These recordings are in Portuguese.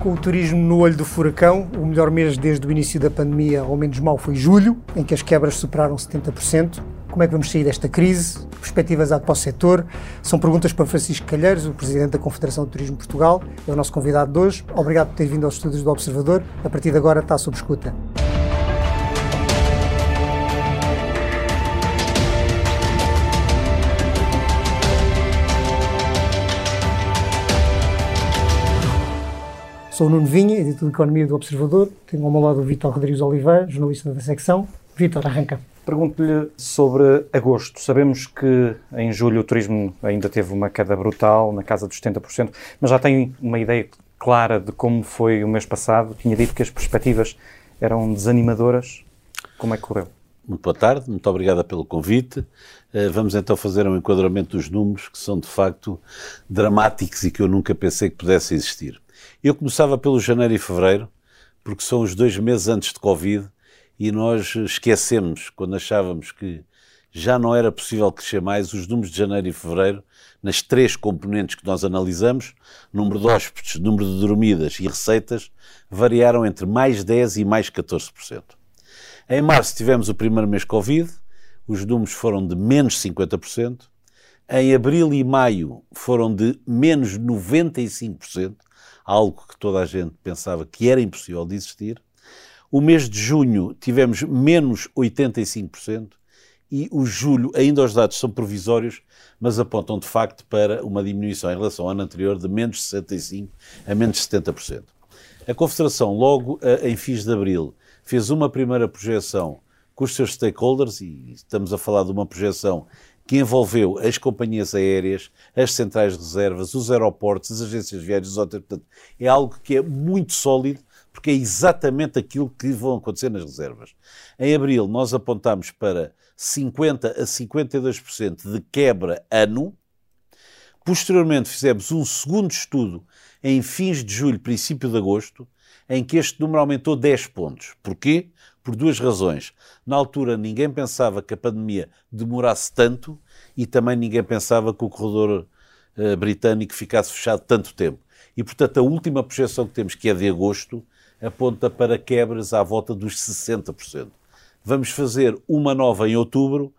Com o turismo no olho do furacão, o melhor mês desde o início da pandemia, ao menos mal, foi julho, em que as quebras superaram 70%. Como é que vamos sair desta crise? Perspectivas há para o setor? São perguntas para Francisco Calheiros, o Presidente da Confederação de Turismo de Portugal. É o nosso convidado de hoje. Obrigado por ter vindo aos estúdios do Observador. A partir de agora está sob escuta. Sou o Nuno Vinha, editor de Economia do Observador. Tenho ao meu lado o Vítor Rodrigues Oliveira, jornalista da secção. Vítor, arranca. Pergunto-lhe sobre agosto. Sabemos que em julho o turismo ainda teve uma queda brutal, na casa dos 70%, mas já tem uma ideia clara de como foi o mês passado? Tinha dito que as perspectivas eram desanimadoras. Como é que correu? Muito boa tarde, muito obrigada pelo convite. Eh, vamos então fazer um enquadramento dos números que são de facto dramáticos e que eu nunca pensei que pudessem existir. Eu começava pelo janeiro e fevereiro, porque são os dois meses antes de Covid e nós esquecemos, quando achávamos que já não era possível crescer mais, os números de janeiro e fevereiro, nas três componentes que nós analisamos, número de hóspedes, número de dormidas e receitas, variaram entre mais 10% e mais 14%. Em março tivemos o primeiro mês Covid, os números foram de menos 50%. Em abril e maio foram de menos 95%, algo que toda a gente pensava que era impossível de existir. O mês de junho tivemos menos 85% e o julho, ainda os dados são provisórios, mas apontam de facto para uma diminuição em relação ao ano anterior de menos 65% a menos 70%. A Confederação, logo em fins de abril, fez uma primeira projeção com os seus stakeholders, e estamos a falar de uma projeção que envolveu as companhias aéreas, as centrais de reservas, os aeroportos, as agências viárias, os hotéis. Portanto, é algo que é muito sólido, porque é exatamente aquilo que vão acontecer nas reservas. Em abril, nós apontamos para 50% a 52% de quebra ano. Posteriormente, fizemos um segundo estudo em fins de julho, princípio de agosto, em que este número aumentou 10 pontos. Porquê? Por duas razões. Na altura, ninguém pensava que a pandemia demorasse tanto e também ninguém pensava que o corredor uh, britânico ficasse fechado tanto tempo. E, portanto, a última projeção que temos, que é de agosto, aponta para quebras à volta dos 60%. Vamos fazer uma nova em outubro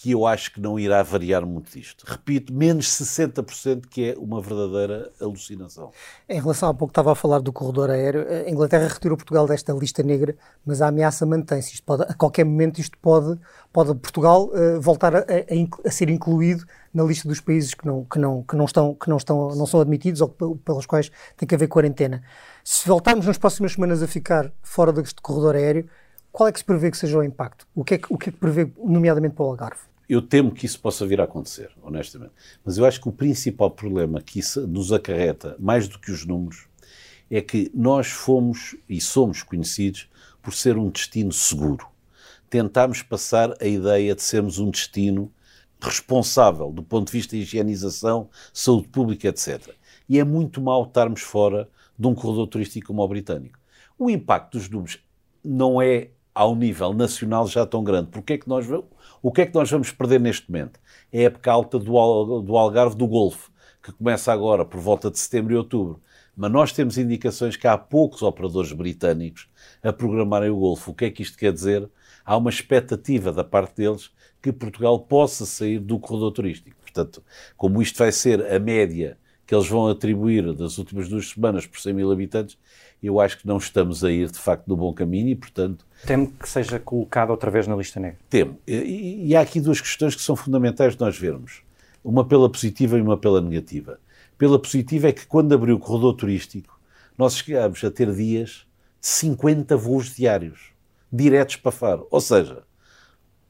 que eu acho que não irá variar muito disto. Repito, menos 60%, que é uma verdadeira alucinação. Em relação a pouco estava a falar do corredor aéreo, a Inglaterra retirou Portugal desta lista negra, mas a ameaça mantém-se. a qualquer momento isto pode, pode Portugal uh, voltar a, a, a, ser incluído na lista dos países que não, que não, que não, estão, que não, estão, não são admitidos ou pelos quais tem que haver quarentena. Se voltarmos nas próximas semanas a ficar fora deste corredor aéreo, qual é que se prevê que seja o impacto? O que é que, o que, é que prevê, nomeadamente para o Algarve? Eu temo que isso possa vir a acontecer, honestamente. Mas eu acho que o principal problema que isso nos acarreta, mais do que os números, é que nós fomos e somos conhecidos por ser um destino seguro. Tentámos passar a ideia de sermos um destino responsável do ponto de vista de higienização, saúde pública, etc. E é muito mal estarmos fora de um corredor turístico como o britânico. O impacto dos números não é ao nível nacional já tão grande. Porque é que nós o que é que nós vamos perder neste momento? É a época alta do, do Algarve do Golfo, que começa agora por volta de setembro e outubro. Mas nós temos indicações que há poucos operadores britânicos a programarem o Golfo. O que é que isto quer dizer? Há uma expectativa da parte deles que Portugal possa sair do corredor turístico. Portanto, como isto vai ser a média que eles vão atribuir das últimas duas semanas por 100 mil habitantes, eu acho que não estamos a ir de facto no bom caminho e, portanto. Temo que seja colocado outra vez na lista negra. Temo. E, e há aqui duas questões que são fundamentais de nós vermos: uma pela positiva e uma pela negativa. Pela positiva é que quando abriu o corredor turístico, nós chegámos a ter dias de 50 voos diários, diretos para Faro. Ou seja,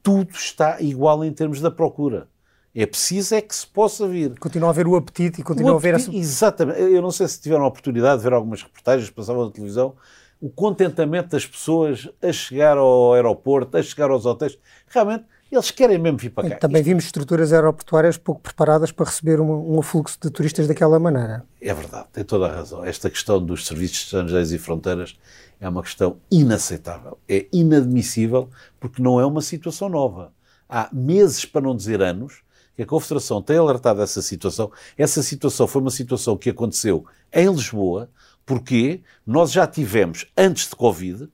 tudo está igual em termos da procura. É preciso é que se possa vir. Continua a haver o apetite e continua a haver essa... Exatamente. Eu não sei se tiveram a oportunidade de ver algumas reportagens que passavam na televisão. O contentamento das pessoas a chegar ao aeroporto, a chegar aos hotéis. Realmente, eles querem mesmo vir para cá. Também vimos estruturas aeroportuárias pouco preparadas para receber um, um afluxo de turistas daquela maneira. É verdade, tem toda a razão. Esta questão dos serviços estrangeiros e fronteiras é uma questão inaceitável. É inadmissível porque não é uma situação nova. Há meses, para não dizer anos, que a Confederação tem alertado essa situação. Essa situação foi uma situação que aconteceu em Lisboa, Porquê? Nós já tivemos, antes de Covid,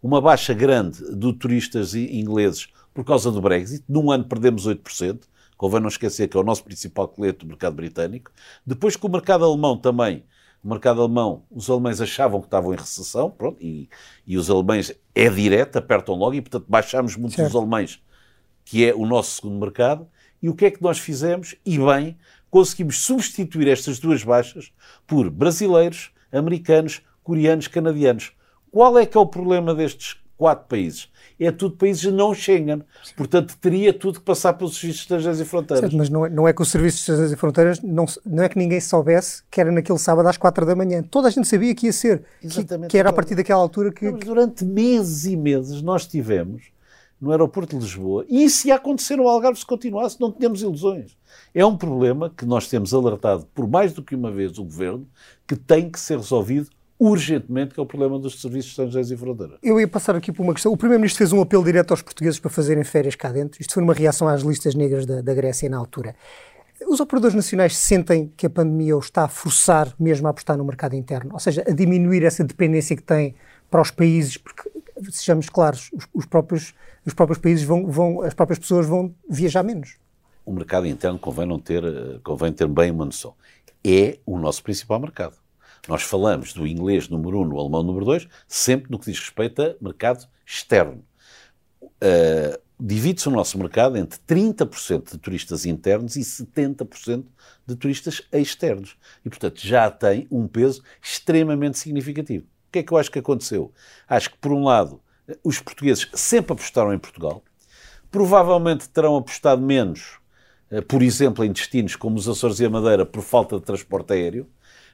uma baixa grande de turistas ingleses por causa do Brexit. Num ano perdemos 8%. Convém não esquecer que é o nosso principal cliente do mercado britânico. Depois que o mercado alemão também, o mercado alemão, os alemães achavam que estavam em recessão, pronto, e, e os alemães é direto, apertam logo, e portanto baixámos muito certo. os alemães, que é o nosso segundo mercado. E o que é que nós fizemos? E bem, conseguimos substituir estas duas baixas por brasileiros, americanos, coreanos, canadianos. Qual é que é o problema destes quatro países? É tudo países não Schengen. Portanto, teria tudo que passar pelos serviços estrangeiros e fronteiras. Certo, mas não é, não é que os serviços estrangeiros e fronteiras, não, não é que ninguém soubesse que era naquele sábado às quatro da manhã. Toda a gente sabia que ia ser. Que, que, era a partir daquela altura que... Mas durante meses e meses nós tivemos no aeroporto de Lisboa. E isso ia acontecer no Algarve se continuasse, não tínhamos ilusões. É um problema que nós temos alertado por mais do que uma vez o Governo, que tem que ser resolvido urgentemente, que é o problema dos serviços estrangeiros e fronteira. Eu ia passar aqui por uma questão. O Primeiro-Ministro fez um apelo direto aos portugueses para fazerem férias cá dentro. Isto foi uma reação às listas negras da, da Grécia na altura. Os operadores nacionais sentem que a pandemia os está a forçar mesmo a apostar no mercado interno, ou seja, a diminuir essa dependência que têm para os países, porque, sejamos claros, os, os próprios, os próprios países vão, vão, as próprias pessoas vão viajar menos. O mercado interno convém, não ter, convém ter bem uma noção. É o nosso principal mercado. Nós falamos do inglês número um, no alemão número dois, sempre no que diz respeito a mercado externo. Uh, Divide-se o nosso mercado entre 30% de turistas internos e 70% de turistas externos. E, portanto, já tem um peso extremamente significativo. O que é que eu acho que aconteceu? Acho que, por um lado, os portugueses sempre apostaram em Portugal, provavelmente terão apostado menos, eh, por exemplo, em destinos como os Açores e a Madeira, por falta de transporte aéreo,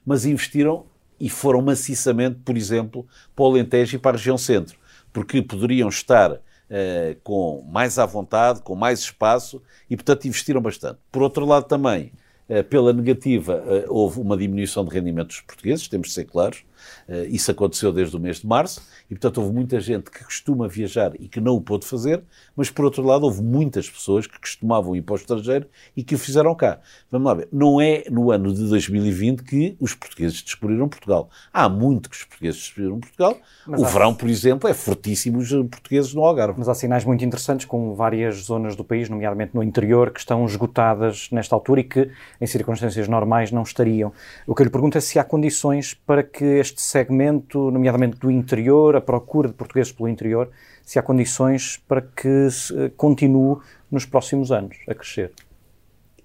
mas investiram e foram maciçamente, por exemplo, para o Alentejo e para a região centro, porque poderiam estar eh, com mais à vontade, com mais espaço e, portanto, investiram bastante. Por outro lado, também, eh, pela negativa, houve uma diminuição de rendimento dos portugueses, temos de ser claros. Eh, isso aconteceu desde o mês de março e, portanto, houve muita gente que costuma viajar e que não o pôde fazer, mas, por outro lado, houve muitas pessoas que costumavam ir para o estrangeiro e que o fizeram cá. Vamos lá ver. Não é no ano de 2020 que os portugueses descobriram Portugal. Há muito que os portugueses descobriram Portugal. Mas o há... verão, por exemplo, é fortíssimo os portugueses no Algarve. Mas há sinais muito interessantes com várias zonas do país, nomeadamente no interior, que estão esgotadas nesta altura e que, em circunstâncias normais, não estariam. O que eu lhe pergunto é se há condições para que este segmento, nomeadamente do interior, a procura de portugueses pelo interior, se há condições para que continue nos próximos anos a crescer.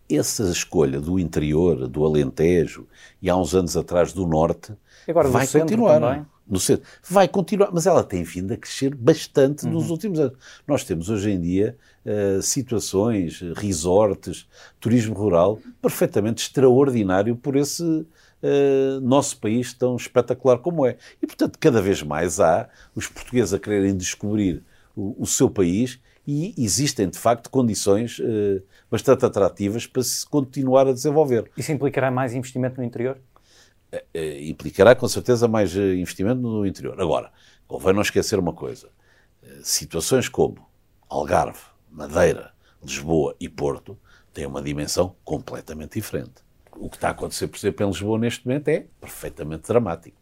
Essa escolha do interior, do Alentejo e há uns anos atrás do Norte, Agora, vai continuar. Também. No centro. Vai continuar, mas ela tem vindo a crescer bastante uhum. nos últimos anos. Nós temos hoje em dia uh, situações, resorts, turismo rural perfeitamente extraordinário por esse uh, nosso país tão espetacular como é. E, portanto, cada vez mais há os portugueses a quererem descobrir o, o seu país e existem, de facto, condições uh, bastante atrativas para se continuar a desenvolver. Isso implicará mais investimento no interior? Uh, implicará, com certeza, mais investimento no interior. Agora, convém não esquecer uma coisa. situações como Algarve, Madeira, Lisboa e Porto têm uma dimensão completamente diferente o que está a acontecer, por exemplo, em Lisboa neste momento é perfeitamente dramático.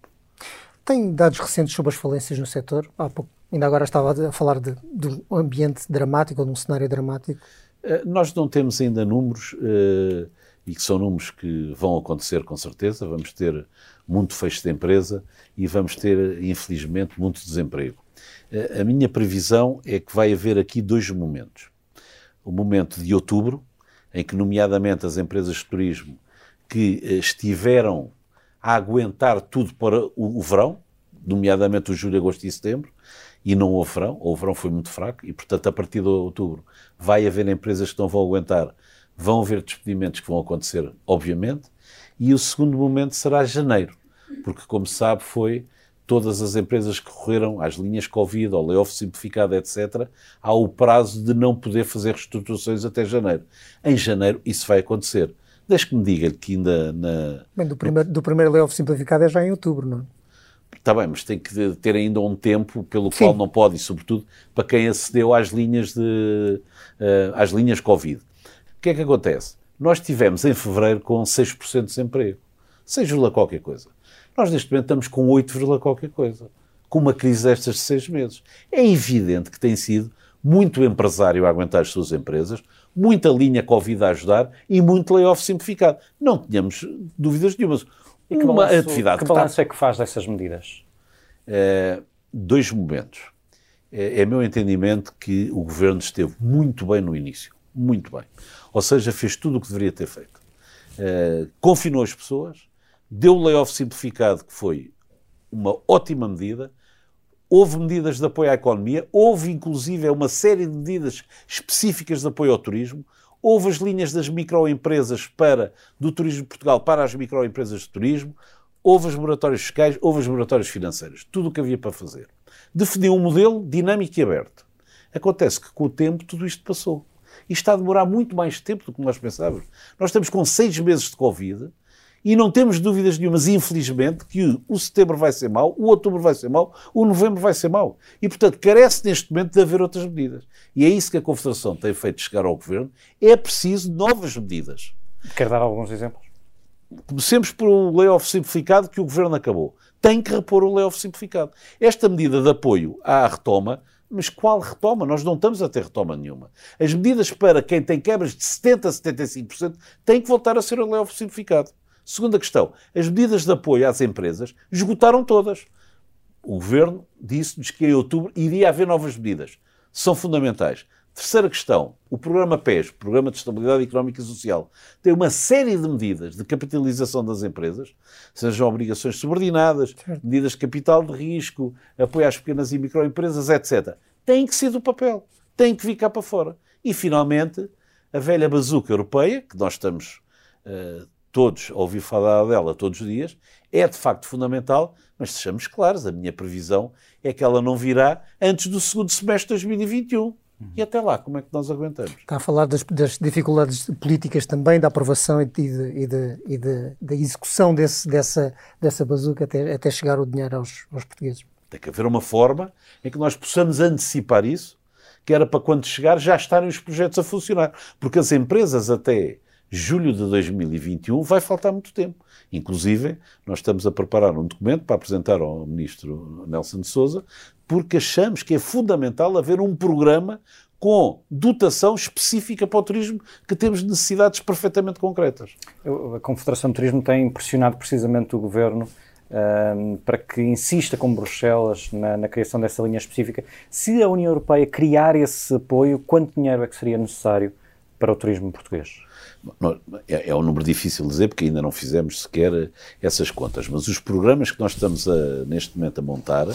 Tem dados recentes sobre as falências no setor? Há pouco, ainda agora estava a falar de, de um ambiente dramático ou de um cenário dramático. Uh, nós não temos ainda números, uh, e que são números que vão acontecer com certeza. Vamos ter muito fecho de empresa e vamos ter, infelizmente, muito desemprego. Uh, a minha previsão é que vai haver aqui dois momentos. O momento de outubro, em que, nomeadamente, as empresas de turismo que eh, estiveram a aguentar tudo para o, verão, nomeadamente o julho, agosto e setembro, e não houve verão, o verão foi muito fraco, e portanto a partir de outubro vai haver empresas que não vão aguentar, vão haver despedimentos que vão acontecer, obviamente, e o segundo momento será janeiro, porque como se sabe foi todas as empresas que correram às linhas Covid, ao layoff simplificado, etc., há o prazo de não poder fazer reestruturações até janeiro. Em janeiro isso vai acontecer. Deixe que me diga que ainda na. Bem, do primeiro, do primeiro layoff simplificado é já em outubro, não é? Está bem, mas tem que ter ainda um tempo pelo Sim. qual não pode, e sobretudo para quem acedeu às linhas, de, uh, às linhas Covid. O que é que acontece? Nós tivemos em fevereiro com 6% de desemprego. 6, qualquer coisa. Nós, neste momento, estamos com 8, qualquer coisa. Com uma crise destas de seis meses. É evidente que tem sido muito empresário a aguentar as suas empresas, muita linha Covid a ajudar e muito layoff simplificado. Não tínhamos dúvidas nenhumas. E que uma balanço, atividade que balanço está... é que faz dessas medidas? É, dois momentos. É, é meu entendimento que o governo esteve muito bem no início. Muito bem. Ou seja, fez tudo o que deveria ter feito. É, confinou as pessoas, deu o layoff simplificado, que foi uma ótima medida, Houve medidas de apoio à economia, houve inclusive uma série de medidas específicas de apoio ao turismo, houve as linhas das microempresas para, do Turismo de Portugal para as microempresas de turismo, houve as moratórias fiscais, houve as moratórias financeiras. Tudo o que havia para fazer. Definiu um modelo dinâmico e aberto. Acontece que com o tempo tudo isto passou. E está a demorar muito mais tempo do que nós pensávamos. Nós estamos com seis meses de Covid e não temos dúvidas nenhumas, infelizmente, que o setembro vai ser mau, o outubro vai ser mau, o novembro vai ser mau. E, portanto, carece neste momento de haver outras medidas. E é isso que a Confederação tem feito chegar ao Governo. É preciso novas medidas. Quer dar alguns exemplos? Comecemos por o layoff simplificado que o Governo acabou. Tem que repor o layoff simplificado. Esta medida de apoio à retoma mas qual retoma? Nós não estamos a ter retoma nenhuma. As medidas para quem tem quebras de 70% a 75% têm que voltar a ser o layoff simplificado. Segunda questão, as medidas de apoio às empresas esgotaram todas. O governo disse-nos que em outubro iria haver novas medidas. São fundamentais. Terceira questão, o programa PES, Programa de Estabilidade Económica e Social, tem uma série de medidas de capitalização das empresas, sejam obrigações subordinadas, medidas de capital de risco, apoio às pequenas e microempresas, etc. Tem que ser do papel, tem que ficar para fora. E, finalmente, a velha bazuca europeia, que nós estamos uh, todos ouvir falar dela todos os dias, é de facto fundamental, mas sejamos claros, a minha previsão é que ela não virá antes do segundo semestre de 2021. Uhum. E até lá, como é que nós aguentamos? Está a falar das, das dificuldades políticas também, da aprovação e, de, e, de, e de, da execução desse, dessa, dessa bazuca até, até chegar o dinheiro aos, aos portugueses. Tem que haver uma forma em que nós possamos antecipar isso, que era para quando chegar já estarem os projetos a funcionar. Porque as empresas até julho de 2021 vai faltar muito tempo. Inclusive, nós estamos a preparar um documento para apresentar ao Ministro Nelson de Souza, porque achamos que é fundamental haver um programa com dotação específica para o turismo, que temos necessidades perfeitamente concretas. A Confederação de Turismo tem pressionado precisamente o Governo um, para que insista com Bruxelas na, na, criação dessa linha específica. Se a União Europeia criar esse apoio, quanto dinheiro é que seria necessário para o turismo português? É, é um número difícil de dizer porque ainda não fizemos sequer essas contas, mas os programas que nós estamos a, neste momento a montar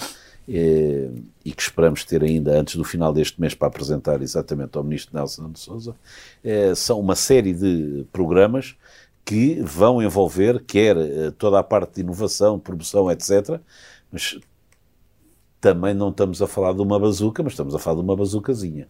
é, e que esperamos ter ainda antes do final deste mês para apresentar exatamente ao Ministro Nelson de Souza, é, são uma série de programas que vão envolver quer eh, toda a parte de inovação, promoção, etc., mas também não estamos a falar de uma bazuca, mas estamos a falar de uma bazucazinha,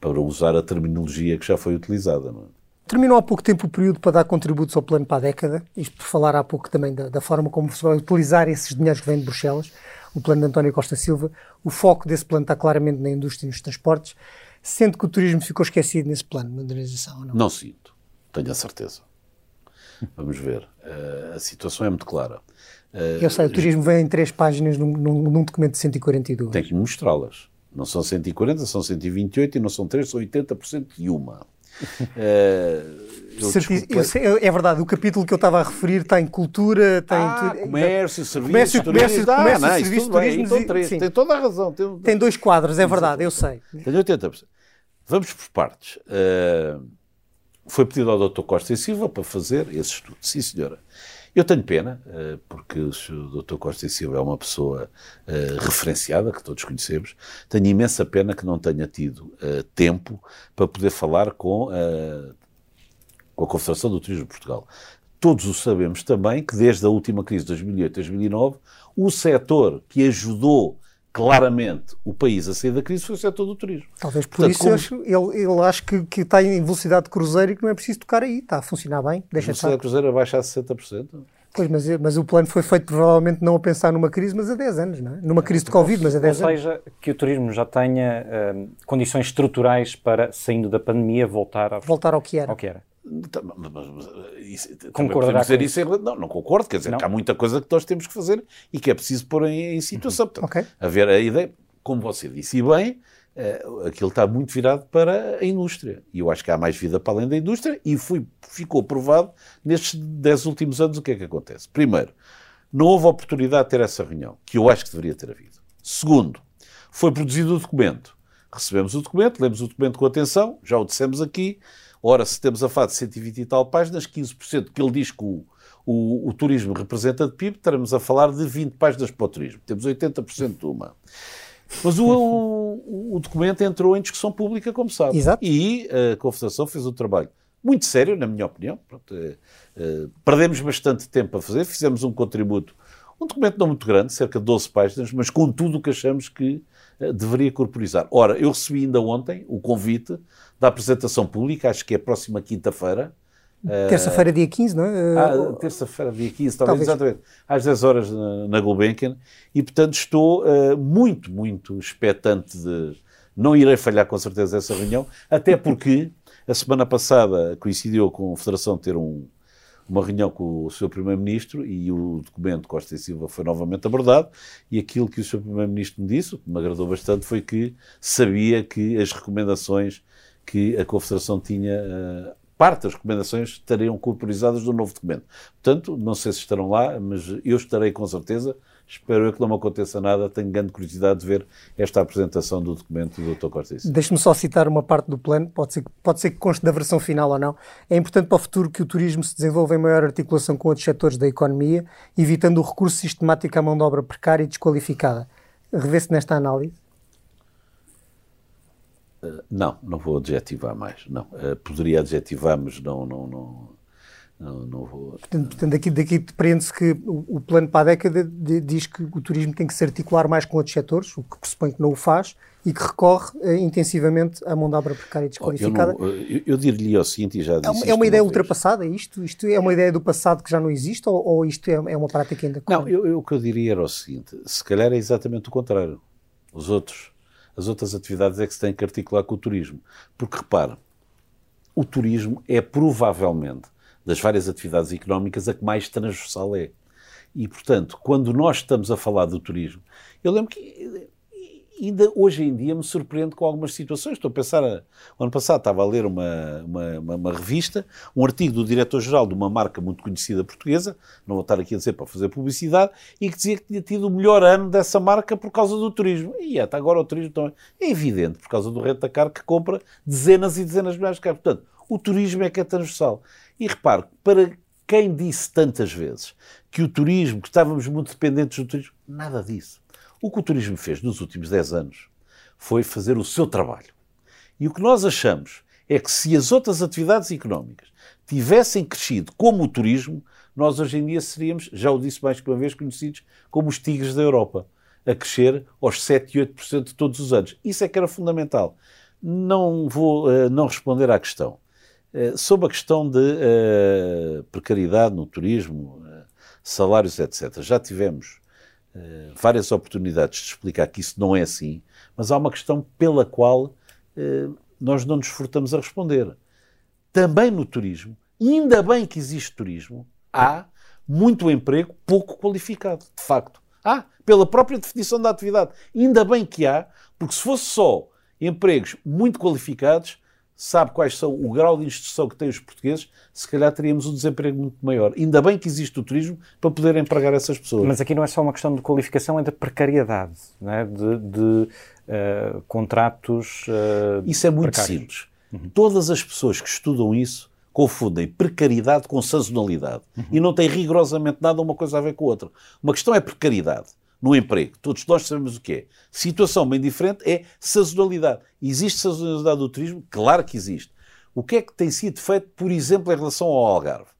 para usar a terminologia que já foi utilizada. É? Terminou há pouco tempo o período para dar contributos ao plano para a década, isto por falar há pouco também da, da forma como se vai utilizar esses dinheiros que vêm de Bruxelas, o plano de António Costa Silva. O foco desse plano está claramente na indústria e nos transportes, sendo que o turismo ficou esquecido nesse plano de modernização, não? Não sinto, tenho a certeza. Vamos ver. Uh, a situação é muito clara. Uh, Eu sei, o turismo vem em três páginas num, num, num documento de 142. Tem que mostrá-las. Não são 140, são 128 e não são 3, são 80% de uma. Eh, eu, eu sei, é verdade, o capítulo que eu estava a referir tem cultura, tem ah, comércio, serviços, comércio, comércio, turismo, comércio, ah, não, serviços, turismo, então, três, tem toda a razão. Tem, tem dois quadros, é verdade, eu sei. Tem 80%. Vamos por partes. Uh, foi pedido ao Dr. Costa e Silva para fazer esse estudo. Sim, senhora. Eu tenho pena, eh, porque o Dr. Costa e Silva é uma pessoa uh, referenciada, que todos conhecemos. Tenho imensa pena que não tenha tido uh, tempo para poder falar com, uh, com a Confederação do Turismo de Portugal. Todos o sabemos também que desde a última crise de 2008-2009, o setor que ajudou claramente o país a sair da crise foi o setor do turismo. Talvez por Portanto, isso como... acho, ele, ele acho que, que está em velocidade de cruzeiro e que não é preciso tocar aí, está a funcionar bem. Deixa a velocidade de cruzeiro a 60%. Pois, mas, mas o plano foi feito provavelmente não a pensar numa crise, mas há 10 anos, não é? Numa crise de Covid, mas há 10 anos. Ou seja, que o turismo já tenha uh, condições estruturais para, saindo da pandemia, voltar, a... voltar ao que era. Ao que era. Concordará dizer isso em... Não, não concordo. Quer dizer, não. que há muita coisa que nós temos que fazer e que é preciso pôr em, em situação. Portanto, Ok. haver a ideia, como você disse bem, eh, aquilo está muito virado para a indústria. E eu acho que há mais vida para além da indústria e foi, ficou provado nestes 10 últimos anos o que é que acontece. Primeiro, não houve oportunidade de ter essa reunião, que eu acho que deveria ter havido. Segundo, foi produzido o documento. Recebemos o documento, lemos o documento com atenção, já o dissemos aqui. Ora, se temos a falar de 120 e tal páginas, 15% que ele diz que o, o, o turismo representa de PIB, estaremos a falar de 20 páginas para o turismo. Temos 80% de uma. Mas o, o, o documento entrou em discussão pública, como sabe. Exato. E a Confederação fez um trabalho muito sério, na minha opinião. Pronto, eh, eh, perdemos bastante tempo a fazer, fizemos um contributo, um documento não muito grande, cerca de 12 páginas, mas com tudo o que achamos que eh, deveria corporizar. Ora, eu recebi ainda ontem o convite da apresentação pública, acho que é a próxima quinta-feira. Terça-feira, dia 15, não é? Ah, terça-feira, dia 15, talvez, Talvez. exatamente, às 10 horas na, na Gulbenkian, e portanto estou uh, muito, muito expectante de. Não irei falhar com certeza essa reunião, até porque a semana passada coincidiu com a Federação ter um, uma reunião com o Sr. Primeiro-Ministro e o documento Costa e Silva foi novamente abordado e aquilo que o Sr. Primeiro-Ministro me disse, que me agradou bastante, foi que sabia que as recomendações que a Confederação tinha, uh, parte das recomendações estariam corporizadas no novo documento. Portanto, não sei se estarão lá, mas eu estarei com certeza. Espero eu que não me aconteça nada. Tenho grande curiosidade de ver esta apresentação do documento do Dr. Silva. Deixe-me só citar uma parte do plano, pode ser, pode ser que conste da versão final ou não. É importante para o futuro que o turismo se desenvolva em maior articulação com outros setores da economia, evitando o recurso sistemático à mão de obra precária e desqualificada. Revê-se nesta análise? Uh, não, não vou adjetivar mais. Não. Uh, poderia adjetivar, mas não, não, não, não, não vou. Portanto, portanto daqui, daqui depreende-se que o, o, plano para a década de, diz que o turismo tem que se articular mais com outros setores, o que pressupõe que não o faz, e que recorre uh, intensivamente à mão de obra precária e desqualificada. Oh, eu, eu, eu diria-lhe o seguinte, e já disse É uma, é uma ideia ultrapassada, isto? Isto é uma ideia do passado que já não existe, ou, ou isto é, é, uma prática ainda? Não, eu, eu, o que eu diria era o seguinte, se calhar é exatamente o contrário. Os outros as outras atividades é que se têm que articular com o turismo. Porque, repare, o turismo é provavelmente, das várias atividades económicas, a que mais transversal é. E, portanto, quando nós estamos a falar do turismo, eu lembro que ainda hoje em dia me surpreende com algumas situações. Estou a pensar, o ano passado estava a ler uma, uma, uma, revista, um artigo do diretor-geral de uma marca muito conhecida portuguesa, não vou estar aqui a dizer para fazer publicidade, e que dizia que tinha tido o melhor ano dessa marca por causa do turismo. E até agora o turismo também é evidente, por causa do rentacar que compra dezenas e dezenas de milhares de carros. Portanto, o turismo é que é transversal. E repare, para quem disse tantas vezes que o turismo, que estávamos muito dependentes do turismo, nada disso. O que o turismo fez nos últimos 10 anos foi fazer o seu trabalho. E o que nós achamos é que se as outras atividades económicas tivessem crescido como o turismo, nós hoje em dia seríamos, já o disse mais que uma vez, conhecidos como os tigres da Europa, a crescer aos 7 e 8% todos os anos. Isso é que era fundamental. Não vou uh, não responder à questão. Uh, sobre a questão de uh, precariedade no turismo, salários, etc. Já tivemos Uh, várias oportunidades de explicar que isso não é assim, mas há uma questão pela qual uh, nós não nos furtamos a responder. Também no turismo, ainda bem que existe turismo, há muito emprego pouco qualificado, de facto. Há, pela própria definição da atividade. Ainda bem que há, porque se fosse só empregos muito qualificados, sabe quais são o grau de instrução que têm os portugueses, se calhar teríamos um desemprego muito maior. Ainda bem que existe o turismo para poder empregar essas pessoas. Mas aqui não é só uma questão de qualificação, é da precariedade, não é? de, de uh, contratos. Uh, isso é muito precários. simples. Uhum. Todas as pessoas que estudam isso confundem precariedade com sazonalidade. Uhum. E não tem rigorosamente nada uma coisa a ver com a outra. Uma questão é precariedade no emprego. Todos nós sabemos o que é. Situação bem diferente é sazonalidade. Existe sazonalidade do turismo? Claro que existe. O que é que tem sido feito, por exemplo, em relação ao Algarve?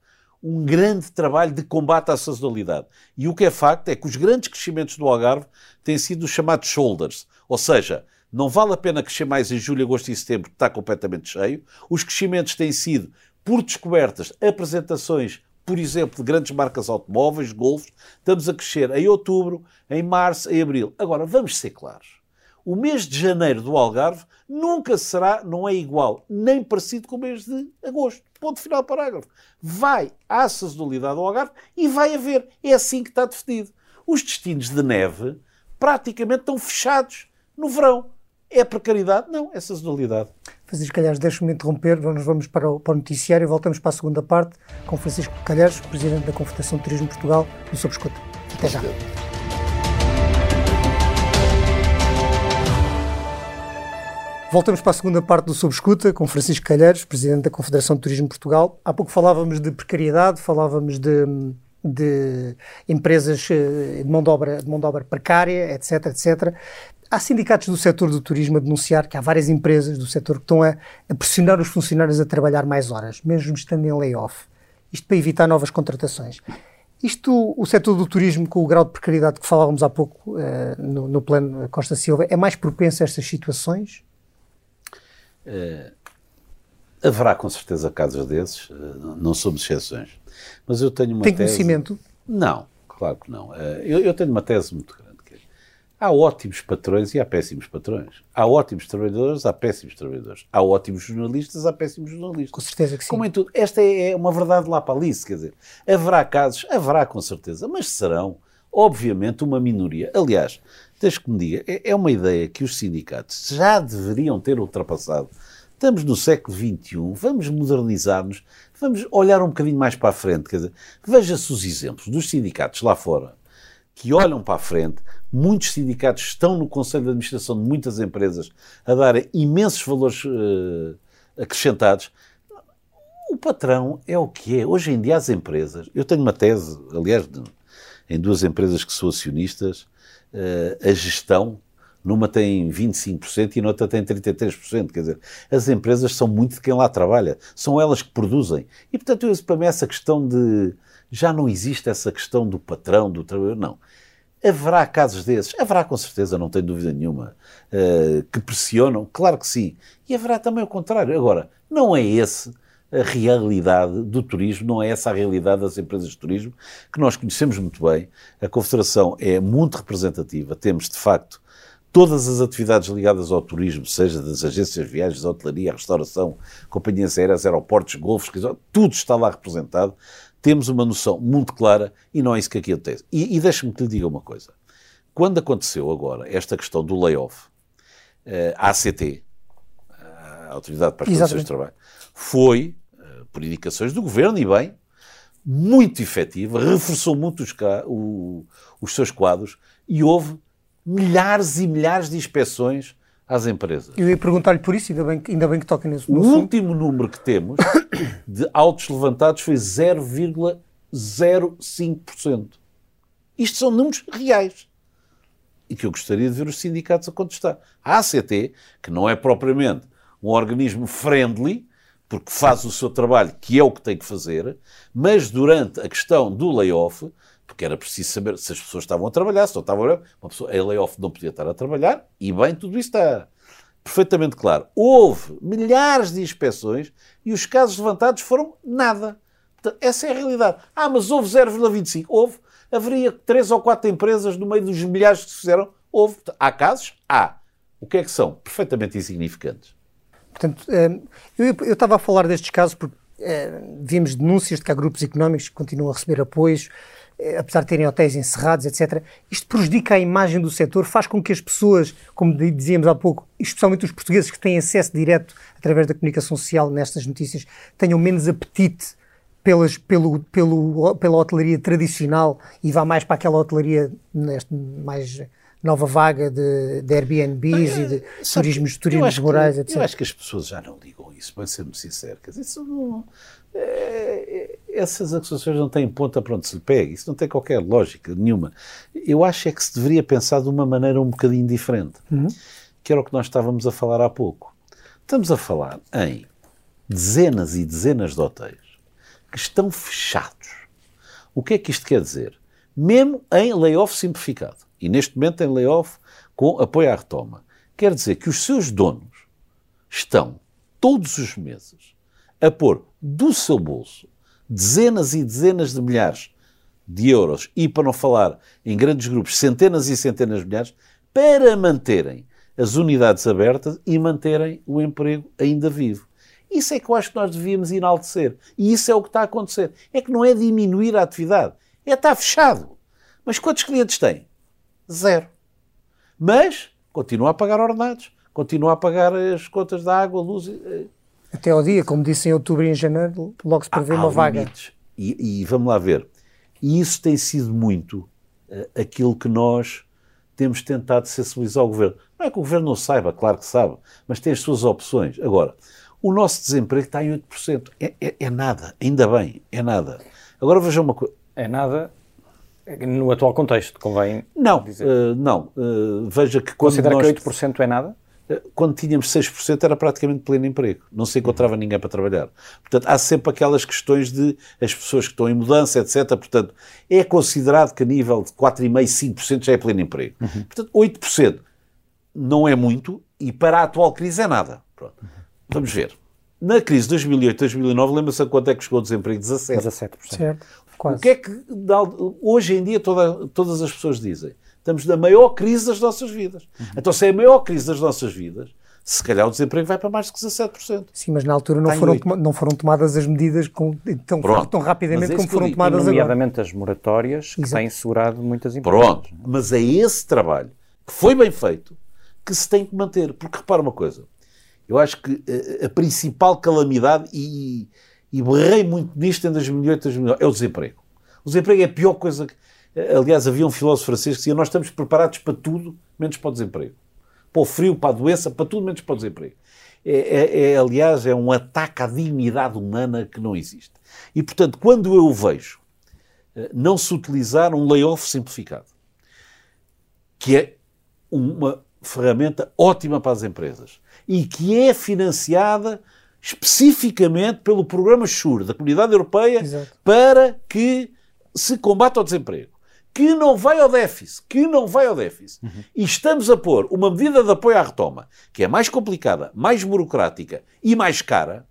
Um grande trabalho de combate à sazonalidade. E o que é facto é que os grandes crescimentos do Algarve têm sido os chamados shoulders. Ou seja, não vale a pena crescer mais em julho, agosto e setembro, que está completamente cheio. Os crescimentos têm sido por descobertas, apresentações, por exemplo, de grandes marcas automóveis, golfos, estamos a crescer em outubro, em março, em abril. Agora, vamos ser claros. O mês de janeiro do Algarve nunca será, não é igual, nem parecido com o mês de agosto. Ponto final parágrafo. Vai à sazonalidade do Algarve e vai haver. É assim que está definido. Os destinos de neve praticamente estão fechados no verão. É precariedade? Não, é sazonalidade. Francisco Calheiros, deixe-me interromper, nós vamos para o, para o noticiário e voltamos para a segunda parte com Francisco Calheiros, Presidente da Confederação de Turismo Portugal, no Escuta. Até já. Voltamos para a segunda parte do Sob Escuta com Francisco Calheiros, Presidente da Confederação de Turismo Portugal. Há pouco falávamos de precariedade, falávamos de, de empresas eh, de mão de, obra, de mão de obra precária, etc, etc. Há sindicatos do setor do turismo a denunciar que há várias empresas do setor que estão a, a pressionar os funcionários a trabalhar mais horas, mesmo estando em layoff. Isto para evitar novas contratações. Isto, o setor do turismo, com o grau de precariedade que falávamos há pouco uh, no, no plano Costa Silva, é mais propenso a estas situações? Uh, haverá com certeza casos desses, uh, não somos exceções. Mas eu tenho uma Tem tese... conhecimento? Não, claro que não. Uh, eu, eu, tenho uma tese muito grande. É, há ótimos patrões e há péssimos patrões. Há ótimos trabalhadores, há péssimos trabalhadores. Há ótimos jornalistas, há péssimos jornalistas. Com certeza que sim. Como em tudo. Esta é, é uma verdade lá para Alice, quer dizer, haverá casos, haverá com certeza, mas serão, obviamente, uma minoria. Aliás, deixe que me diga, é, é uma ideia que os sindicatos já deveriam ter ultrapassado. Estamos no século XXI, vamos modernizar-nos, vamos olhar um bocadinho mais para a frente. Veja-se os exemplos dos sindicatos lá fora que olham para a frente. Muitos sindicatos estão no Conselho de Administração de muitas empresas a dar imensos valores uh, acrescentados. O patrão é o que é. Hoje em dia, as empresas. Eu tenho uma tese, aliás, em duas empresas que sou acionistas, uh, a gestão numa tem 25% e noutra tem 33%. Quer dizer, as empresas são muito de quem lá trabalha. São elas que produzem. E, portanto, eu, para mim, essa questão de. Já não existe essa questão do patrão, do trabalhador. Não. Haverá casos desses? Haverá com certeza, não tenho dúvida nenhuma. Uh, que pressionam? Claro que sim. E haverá também o contrário. Agora, não é esse a realidade do turismo, não é essa a realidade das empresas de turismo, que nós conhecemos muito bem. A Confederação é muito representativa. Temos, de facto, todas as atividades ligadas ao turismo, seja das agências de viagens, hotelaria, restauração, companhias aéreas, aeroportos, golfos, tudo está lá representado. Temos uma noção muito clara e não é isso que aqui acontece. E, e deixe-me que lhe diga uma coisa. Quando aconteceu agora esta questão do layoff, eh, a ACT, a Autoridade para as Condições de Trabalho, foi, eh, por indicações do Governo, e bem, muito efetiva, reforçou muito os, o, os seus quadros e houve milhares e milhares de inspeções às empresas. Eu ia perguntar-lhe por isso, ainda bem, ainda bem que toca nisso. O último número que temos de autos levantados foi 0,05%. Isto são números reais. E que eu gostaria de ver os sindicatos a contestar. A ACT, que não é propriamente um organismo friendly, porque faz o seu trabalho, que é o que tem que fazer, mas durante a questão do layoff, porque era preciso saber se as pessoas estavam a trabalhar, se não estavam a uma pessoa, a layoff não podia estar a trabalhar, e bem, tudo isso está perfeitamente claro. Houve milhares de inspeções e os casos levantados foram nada. Essa é a realidade. Ah, mas houve 0,25. Houve. Haveria três ou quatro empresas no meio dos milhares que se fizeram. Houve. Há casos? Há. O que é que são? Perfeitamente insignificantes. Portanto, eh, eu estava a falar destes casos porque eh, vimos denúncias de que há grupos económicos que continuam a receber apoios apesar de terem hotéis encerrados, etc. Isto prejudica a imagem do setor, faz com que as pessoas, como dizíamos há pouco, especialmente os portugueses que têm acesso direto através da comunicação social nestas notícias, tenham menos apetite pelas, pelo, pelo, pela hotelaria tradicional e vá mais para aquela hotelaria neste, mais nova vaga de, de Airbnbs e de turismos, turismos morais, etc. Eu acho que as pessoas já não ligam isso, para ser muito sincero. Quer dizer, isso não, é, essas acusações não têm ponta para onde se lhe pegue. Isso não tem qualquer lógica nenhuma. Eu acho é que se deveria pensar de uma maneira um bocadinho diferente, uhum. que era o que nós estávamos a falar há pouco. Estamos a falar em dezenas e dezenas de hotéis que estão fechados. O que é que isto quer dizer? Mesmo em layoff simplificado, e neste momento em layoff com apoio à retoma, quer dizer que os seus donos estão todos os meses a pôr do seu bolso dezenas e dezenas de milhares de euros e, para não falar em grandes grupos, centenas e centenas de milhares, para manterem as unidades abertas e manterem o emprego ainda vivo. Isso é que eu acho que nós devíamos enaltecer. E isso é o que está a acontecer. É que não é diminuir a atividade, é estar fechado. Mas quantos clientes tem? Zero. Mas continua a pagar ordenados, continua a pagar as contas da água, luz. Até ao dia, como disse em outubro e em janeiro, logo se prevê uma vaga. E, e, vamos lá ver. E isso tem sido muito uh, aquilo que nós temos tentado sensibilizar o governo. Não é que o governo não saiba, claro que sabe, mas tem as suas opções. Agora, o nosso desemprego está em 8%. É, é, é nada, ainda bem, é nada. Agora vejam uma coisa. É nada no atual contexto, convém não, dizer. Uh, não, uh, veja que quando Considera nós... que 8% é nada? Quando tínhamos 6% era praticamente pleno emprego. Não se encontrava uhum. ninguém para trabalhar. Portanto, há sempre aquelas questões de as pessoas que estão em mudança, etc. Portanto, é considerado que a nível de 4,5%, 5% já é pleno emprego. Uhum. Portanto, 8% não é muito e para a atual crise é nada. Pronto. Uhum. Vamos ver. Na crise de 2008-2009, lembra-se a quanto é que chegou o desemprego? 17%. 17%. Certo. Quase. O que é que hoje em dia toda, todas as pessoas dizem? Estamos na maior crise das nossas vidas. Uhum. Então, se é a maior crise das nossas vidas, se calhar o desemprego vai para mais de 17%. Sim, mas na altura não, foram, não foram tomadas as medidas com, tão, tão rapidamente como foram tomadas agora. Nomeadamente as moratórias, que Exato. têm segurado muitas empresas. Pronto, mas é esse trabalho que foi bem feito que se tem que manter. Porque repara uma coisa, eu acho que a, a principal calamidade, e, e berrei muito nisto em 2008, 2009, é o desemprego. O desemprego é a pior coisa que. Aliás, havia um filósofo francês que dizia: Nós estamos preparados para tudo, menos para o desemprego. Para o frio, para a doença, para tudo, menos para o desemprego. É, é, é, aliás, é um ataque à dignidade humana que não existe. E, portanto, quando eu vejo eh, não se utilizar um layoff simplificado, que é uma ferramenta ótima para as empresas, e que é financiada especificamente pelo programa SURE da Comunidade Europeia Exato. para que se combata o desemprego. Que não vai ao déficit, que não vai ao déficit. Uhum. E estamos a pôr uma medida de apoio à retoma, que é mais complicada, mais burocrática e mais cara,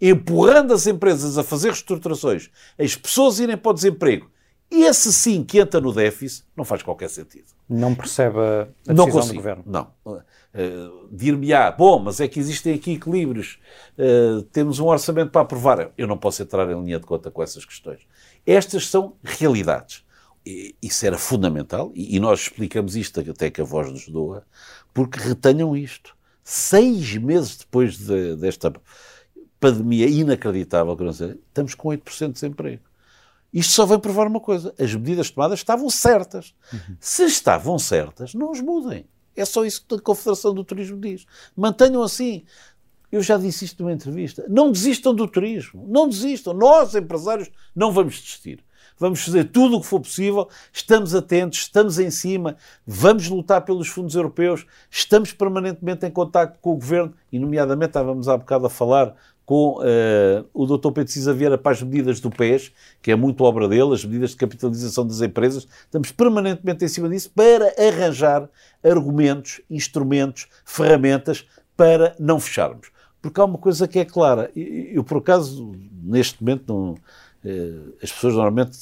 empurrando as empresas a fazer reestruturações, as pessoas irem para o desemprego esse sim que entra no déficit não faz qualquer sentido. Não percebe a decisão não consigo, do governo? Não. Uh, Dir-me-á, bom, mas é que existem aqui equilíbrios, uh, temos um orçamento para aprovar. Eu não posso entrar em linha de conta com essas questões. Estas são realidades. Isso era fundamental, e, nós explicamos isto até que a voz nos doa, porque retenham isto. Seis meses depois de, desta pandemia inacreditável, estamos com 8% de desemprego. Isto só vem provar uma coisa: as medidas tomadas estavam certas. Uhum. Se estavam certas, não os mudem. É só isso que a Confederação do Turismo diz. Mantenham assim. Eu já disse isto numa entrevista. Não desistam do turismo. Não desistam. Nós, empresários, não vamos desistir. Vamos fazer tudo o que for possível. Estamos atentos, estamos em cima, vamos lutar pelos fundos europeus, estamos permanentemente em contato com o governo e, nomeadamente, estávamos há bocado a falar com uh, o Dr. Pedro Cisa Vieira para as medidas do PES, que é muito obra dele, as medidas de capitalização das empresas. Estamos permanentemente em cima disso para arranjar argumentos, instrumentos, ferramentas para não fecharmos. Porque há uma coisa que é clara. Eu, por acaso, neste momento, não, as pessoas normalmente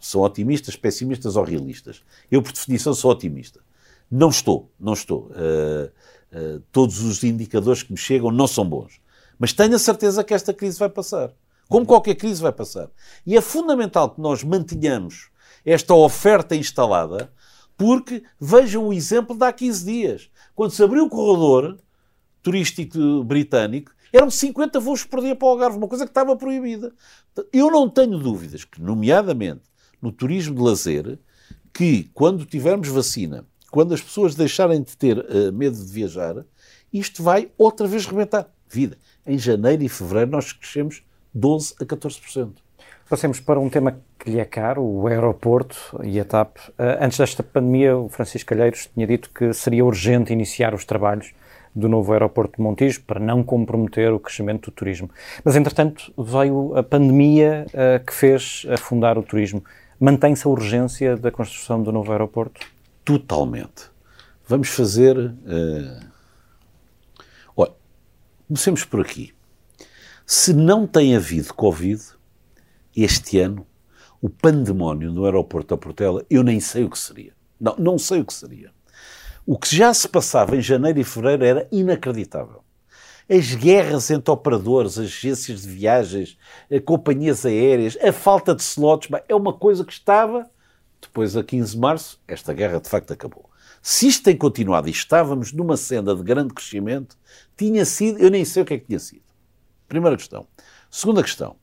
são otimistas, pessimistas ou realistas. Eu, por definição, sou otimista. Não estou, não estou. Uh, todos os indicadores que me chegam não são bons. Mas tenho a certeza que esta crise vai passar. Como qualquer crise vai passar. E é fundamental que nós mantenhamos esta oferta instalada, porque vejam o exemplo de há 15 dias. Quando se abriu o corredor turístico britânico, eram 50 voos por dia para o Algarve, uma coisa que estava proibida. Eu não tenho dúvidas que, nomeadamente no turismo de lazer, que quando tivermos vacina, quando as pessoas deixarem de ter uh, medo de viajar, isto vai outra vez rebentar. Vida em janeiro e fevereiro nós crescemos 12 a 14%. Passemos para um tema que lhe é caro, o aeroporto e a TAP. Eh, antes desta pandemia, o Francisco Calheiros tinha dito que seria urgente iniciar os trabalhos do novo aeroporto de Montijo para não comprometer o crescimento do turismo. Mas, entretanto, veio a pandemia uh, que fez afundar o turismo. Mantém-se a urgência da construção do novo aeroporto? Totalmente. Vamos fazer uh, Comecemos por aqui. Se não tem havido Covid, este ano, o pandemónio no aeroporto da Portela, eu nem sei o que seria. Não, não sei o que seria. O que já se passava em janeiro e fevereiro era inacreditável. As guerras entre operadores, agências de viagens, eh, companhias aéreas, a falta de slots, é uma coisa que estava. Depois, a 15 de março, esta guerra de facto acabou. Se isto tem continuado e estávamos numa senda de grande crescimento, tinha sido. Eu nem sei o que é que tinha sido. Primeira questão. Segunda questão.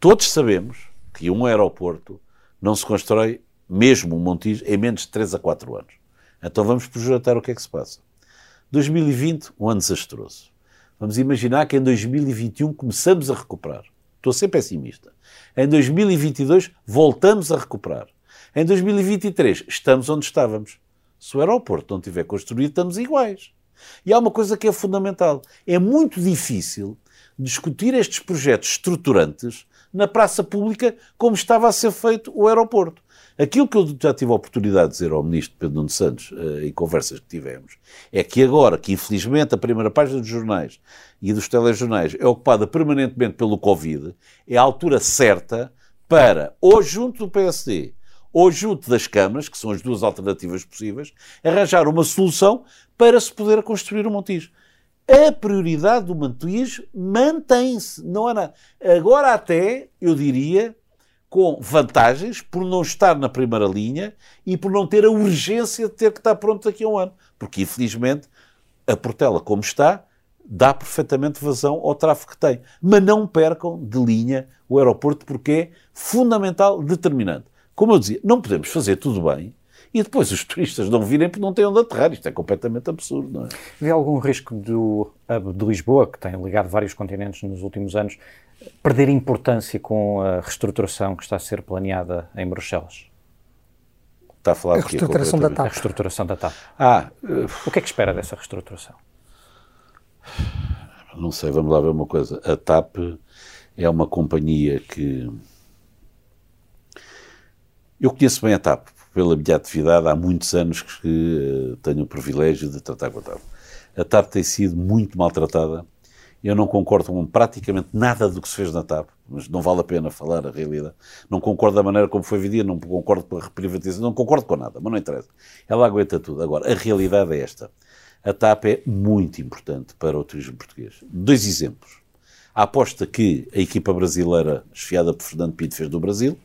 Todos sabemos que um aeroporto não se constrói, mesmo um Montijo, em menos de 3 a 4 anos. Então vamos projetar o que é que se passa. 2020, um ano desastroso. Vamos imaginar que em 2021 começamos a recuperar. Estou a ser pessimista. Em 2022 voltamos a recuperar. Em 2023 estamos onde estávamos. Se o aeroporto não estiver construído, estamos iguais. E há uma coisa que é fundamental. É muito difícil discutir estes projetos estruturantes na praça pública como estava a ser feito o aeroporto. Aquilo que eu já tive a oportunidade de dizer ao ministro Pedro Nuno Santos uh, em conversas que tivemos é que agora, que infelizmente a primeira página dos jornais e dos telejornais é ocupada permanentemente pelo Covid, é a altura certa para, ou junto do PSD, ou junto das câmaras, que são as duas alternativas possíveis, arranjar uma solução para se poder construir o Montijo a prioridade do Montijo mantém-se. Não há nada. Agora até, eu diria, com vantagens por não estar na primeira linha e por não ter a urgência de ter que estar pronto daqui a um ano. Porque, infelizmente, a Portela, como está, dá perfeitamente vazão ao tráfego que tem. Mas não percam de linha o aeroporto, porque é fundamental, determinante. Como eu dizia, não podemos fazer tudo bem e depois os turistas não virem porque não têm onde aterrar. Isto é completamente absurdo, não é? Vê algum risco do de Lisboa, que tem ligado vários continentes nos últimos anos, perder importância com a reestruturação que está a ser planeada em Bruxelas? Está a falar a reestruturação da TAP. A reestruturação da TAP. Ah, o que é que espera dessa reestruturação? Não sei, vamos lá ver uma coisa. A TAP é uma companhia que. Eu conheço bem a TAP, pela minha atividade, há muitos anos que uh, tenho o privilégio de tratar com a TAP. A TAP tem sido muito maltratada. Eu não concordo com praticamente nada do que se fez na TAP, mas não vale a pena falar a realidade. Não concordo da maneira como foi vendida, não concordo com a reprivatização, não concordo com nada, mas não interessa. Ela aguenta tudo. Agora, a realidade é esta. A TAP é muito importante para o turismo português. Dois exemplos. A aposta que a equipa brasileira, esfiada por Fernando Pinto, fez do Brasil,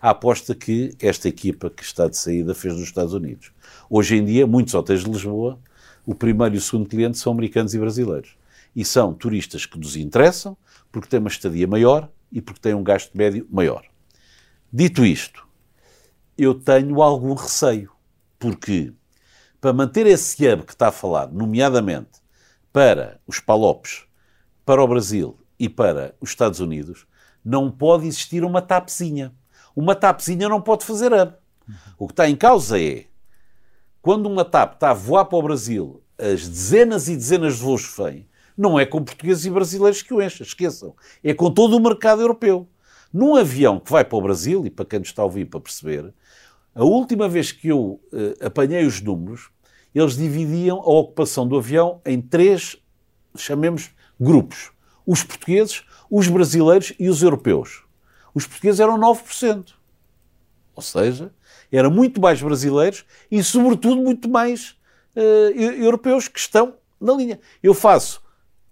a aposta que esta equipa que está de saída fez nos Estados Unidos. Hoje em dia, muitos hotéis de Lisboa, o primeiro e o segundo cliente são americanos e brasileiros. E são turistas que nos interessam porque têm uma estadia maior e porque têm um gasto médio maior. Dito isto, eu tenho algum receio, porque para manter esse hub que está a falar, nomeadamente para os Palopes, para o Brasil e para os Estados Unidos, não pode existir uma tapezinha uma TAPzinha não pode fazer hub. O que está em causa é, quando uma TAP está a voar para o Brasil, as dezenas e dezenas de voos que vêm, não é com portugueses e brasileiros que o enchem, esqueçam. É com todo o mercado europeu. Num avião que vai para o Brasil, e para quem nos está a ouvir para perceber, a última vez que eu uh, apanhei os números, eles dividiam a ocupação do avião em três, chamemos, grupos. Os portugueses, os brasileiros e os europeus os portugueses eram 9%. Ou seja, eram muito mais brasileiros e, sobretudo, muito mais uh, europeus que estão na linha. Eu faço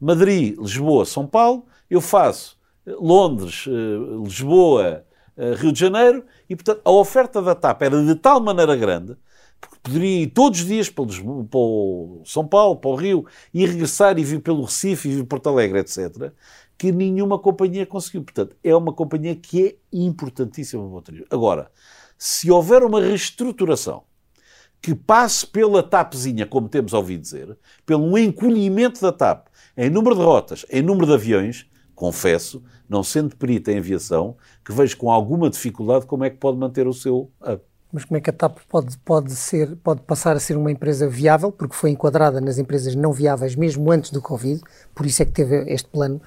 Madrid, Lisboa, São Paulo, eu faço eh, Londres, uh, Lisboa, uh, Rio de Janeiro e, portanto, a oferta da TAP era de tal maneira grande porque poderia ir todos os dias para, Lisboa, para São Paulo, para o Rio, e regressar e vir pelo Recife e vir Porto Alegre, etc., que nenhuma companhia conseguiu. Portanto, é uma companhia que é importantíssima para o. Agora, se houver uma reestruturação que passe pela TAPzinha, como temos ouvido dizer, pelo encolhimento da TAP em número de rotas, em número de aviões, confesso, não sendo perito em aviação, que vejo com alguma dificuldade como é que pode manter o seu hub. Mas como é que a TAP pode, pode, ser, pode passar a ser uma empresa viável, porque foi enquadrada nas empresas não viáveis mesmo antes do Covid, por isso é que teve este plano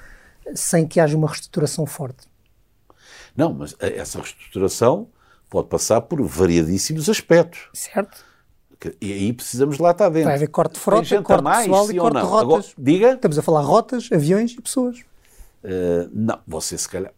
sem que haja uma reestruturação forte. Não, mas essa reestruturação pode passar por variadíssimos aspectos. Certo. E aí precisamos lá estar dentro. Vai haver corte de frota, corte de pessoal e corte de rotas. Agora, diga. Estamos a falar rotas, aviões e pessoas. Uh, não, você se calhar...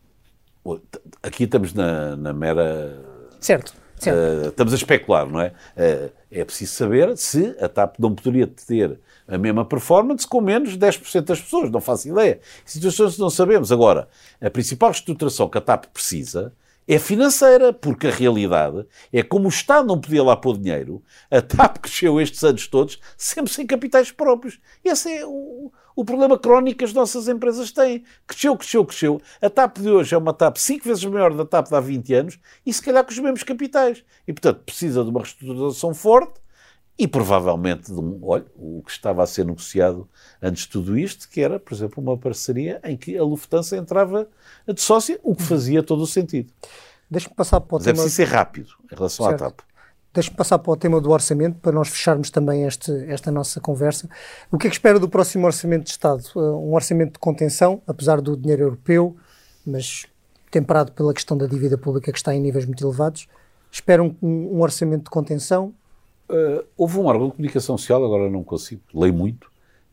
Aqui estamos na, na mera... Certo. Uh, estamos a especular, não é? Uh, é preciso saber se a TAP não poderia ter a mesma performance com menos 10% das pessoas. Não faço ideia. Situações que não sabemos. Agora, a principal reestruturação que a TAP precisa é financeira, porque a realidade é como o Estado não podia lá pôr dinheiro, a TAP cresceu estes anos todos sempre sem capitais próprios. Esse é o, o problema crónico que as nossas empresas têm. Cresceu, cresceu, cresceu. A TAP de hoje é uma TAP cinco vezes maior da TAP de há 20 anos e se calhar com os mesmos capitais. E, portanto, precisa de uma reestruturação forte e provavelmente de um, olha, o que estava a ser negociado antes de tudo isto, que era, por exemplo, uma parceria em que a Lufthansa entrava de sócia, o que fazia todo o sentido. Deixa-me passar para o Mas tema... é preciso ser rápido em relação certo. à TAP. Deixa-me passar para o tema do orçamento, para nós fecharmos também este, esta nossa conversa. O que é que espera do próximo orçamento de Estado? Uh, um orçamento de contenção, apesar do dinheiro europeu, mas temperado pela questão da dívida pública que está em níveis muito elevados. Espera um, um orçamento de contenção? Uh, houve um órgão de comunicação social, agora não consigo, leio muito,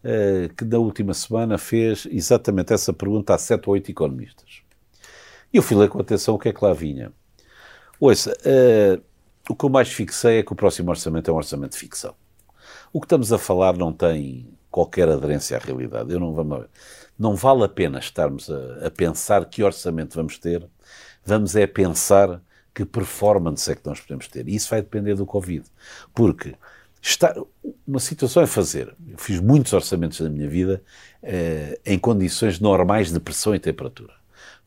uh, que na última semana fez exatamente essa pergunta a sete ou oito economistas. E eu fui ler com atenção o que é que lá vinha. Ouça, uh, o que eu mais fixei é que o próximo orçamento é um orçamento de ficção. O que estamos a falar não tem qualquer aderência à realidade. Eu não, vamos, não vale a pena estarmos a, a pensar que orçamento vamos ter, vamos é pensar que performance é que nós podemos ter. E isso vai depender do Covid. Porque está, uma situação é fazer. Eu fiz muitos orçamentos na minha vida eh, em condições normais de pressão e temperatura.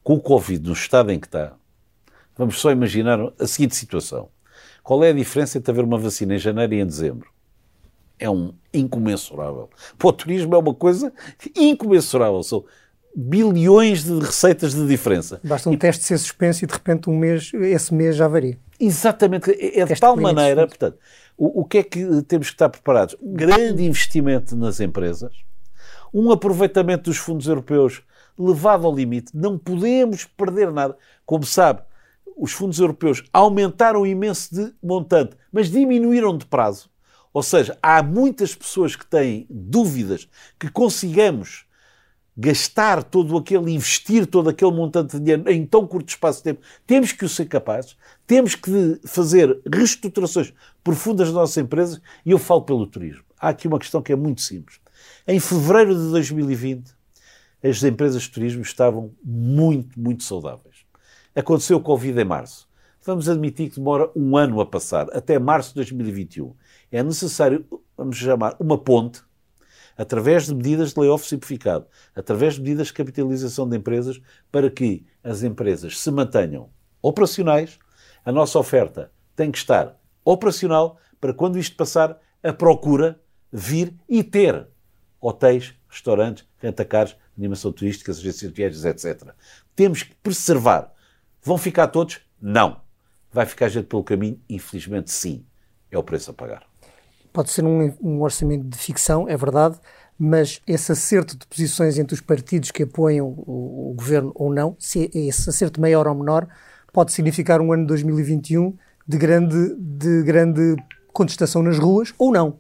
Com o Covid no estado em que está, vamos só imaginar a seguinte situação. Qual é a diferença entre haver uma vacina em janeiro e em dezembro? É um incomensurável. Para o turismo é uma coisa incomensurável. São bilhões de receitas de diferença. Basta um e, teste ser suspenso e de repente um mês, esse mês já varia. Exatamente. É, é de tal maneira, portanto, o, o que é que temos que estar preparados? Um grande investimento nas empresas, um aproveitamento dos fundos europeus levado ao limite. Não podemos perder nada. Como sabe, os fundos europeus aumentaram imenso de montante, mas diminuíram de prazo. Ou seja, há muitas pessoas que têm dúvidas que consigamos gastar todo aquele, investir todo aquele montante de dinheiro em tão curto espaço de tempo, temos que o ser capazes, temos que fazer reestruturações profundas das nossas empresas e eu falo pelo turismo. Há aqui uma questão que é muito simples. Em fevereiro de 2020, as empresas de turismo estavam muito, muito saudáveis. Aconteceu o Covid em março. Vamos admitir que demora um ano a passar, até março de 2021. É necessário, vamos chamar, uma ponte através de medidas de layoff simplificado, através de medidas de capitalização de empresas, para que as empresas se mantenham operacionais. A nossa oferta tem que estar operacional para quando isto passar, a procura vir e ter hotéis, restaurantes, rentacares, animação turística, agências de viagens, etc. Temos que preservar. Vão ficar todos? Não. Vai ficar gente pelo caminho? Infelizmente, sim. É o preço a pagar pode ser um, um, orçamento de ficção, é verdade, mas esse acerto de posições entre os partidos que apoiam o, o, governo ou não, se esse acerto maior ou menor, pode significar um ano de 2021 de grande, de grande contestação nas ruas ou não.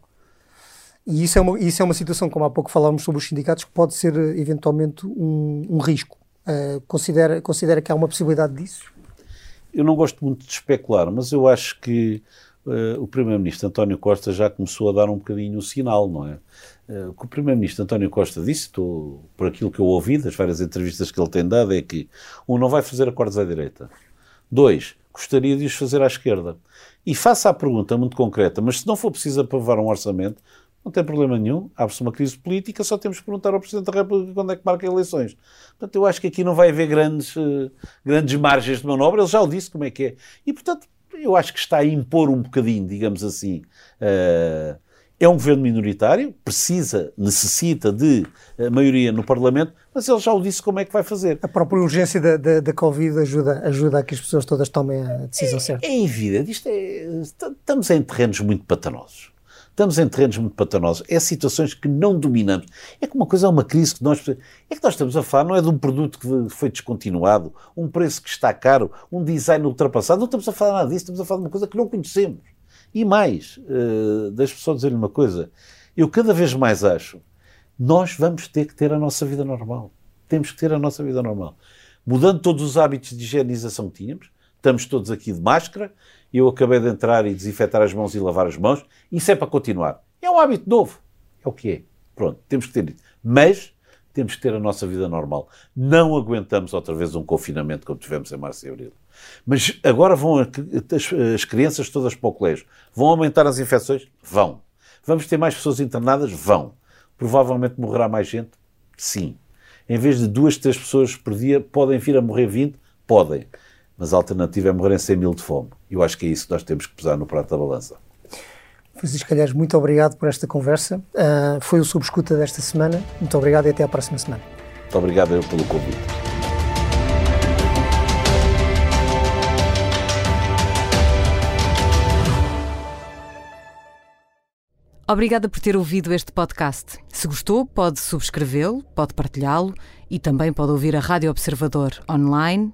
E isso é, uma, isso é uma situação, como há pouco falávamos sobre os sindicatos, que pode ser eventualmente um, um risco. Uh, considera, considera que há uma possibilidade disso? Eu não gosto muito de especular, mas eu acho que uh, o Primeiro-Ministro António Costa já começou a dar um bocadinho o sinal, não é? Uh, o que o Primeiro-Ministro António Costa disse, por aquilo que eu ouvi das várias entrevistas que ele tem dado, é que, um, não vai fazer acordos à direita. Dois, gostaria de os fazer à esquerda. E faça a pergunta muito concreta, mas se não for preciso aprovar um orçamento, não tem problema nenhum, abre-se uma crise política, só temos que perguntar ao Presidente da República quando é que marca eleições. Portanto, eu acho que aqui não vai haver grandes, uh, grandes margens de manobra, ele já o disse como é que é. E, portanto, eu acho que está a impor um bocadinho, digamos assim. Uh, é um governo minoritário, precisa, necessita de uh, maioria no Parlamento, mas ele já o disse como é que vai fazer. A própria urgência da, da, da Covid ajuda, ajuda a que as pessoas todas tomem a decisão é, certa. É evidente, isto é, estamos em terrenos muito patanosos. Estamos em terrenos muito patanosos. É situações que não dominamos. É que uma coisa é uma crise que nós. É que nós estamos a falar, não é de um produto que foi descontinuado, um preço que está caro, um design ultrapassado. Não estamos a falar nada disso, estamos a falar de uma coisa que não conhecemos. E mais, uh, deixe-me só dizer-lhe uma coisa. Eu cada vez mais acho, nós vamos ter que ter a nossa vida normal. Temos que ter a nossa vida normal. Mudando todos os hábitos de higienização que tínhamos, Estamos todos aqui de máscara, eu acabei de entrar e desinfetar as mãos e lavar as mãos, isso é para continuar. É um hábito novo. É o que é. Pronto, temos que ter isso. Mas temos que ter a nossa vida normal. Não aguentamos outra vez um confinamento como tivemos em março e abril. Mas agora vão as, as crianças todas para o colégio. Vão aumentar as infecções? Vão. Vamos ter mais pessoas internadas? Vão. Provavelmente morrerá mais gente? Sim. Em vez de duas, três pessoas por dia, podem vir a morrer 20? Podem. Mas a alternativa é morrerem 100 mil de fome. Eu acho que é isso que nós temos que pesar no prato da balança. Francisco Calheiros, muito obrigado por esta conversa. Uh, foi o Subescuta desta semana. Muito obrigado e até à próxima semana. Muito obrigado eu pelo convite. Obrigada por ter ouvido este podcast. Se gostou, pode subscrevê-lo, pode partilhá-lo e também pode ouvir a Rádio Observador online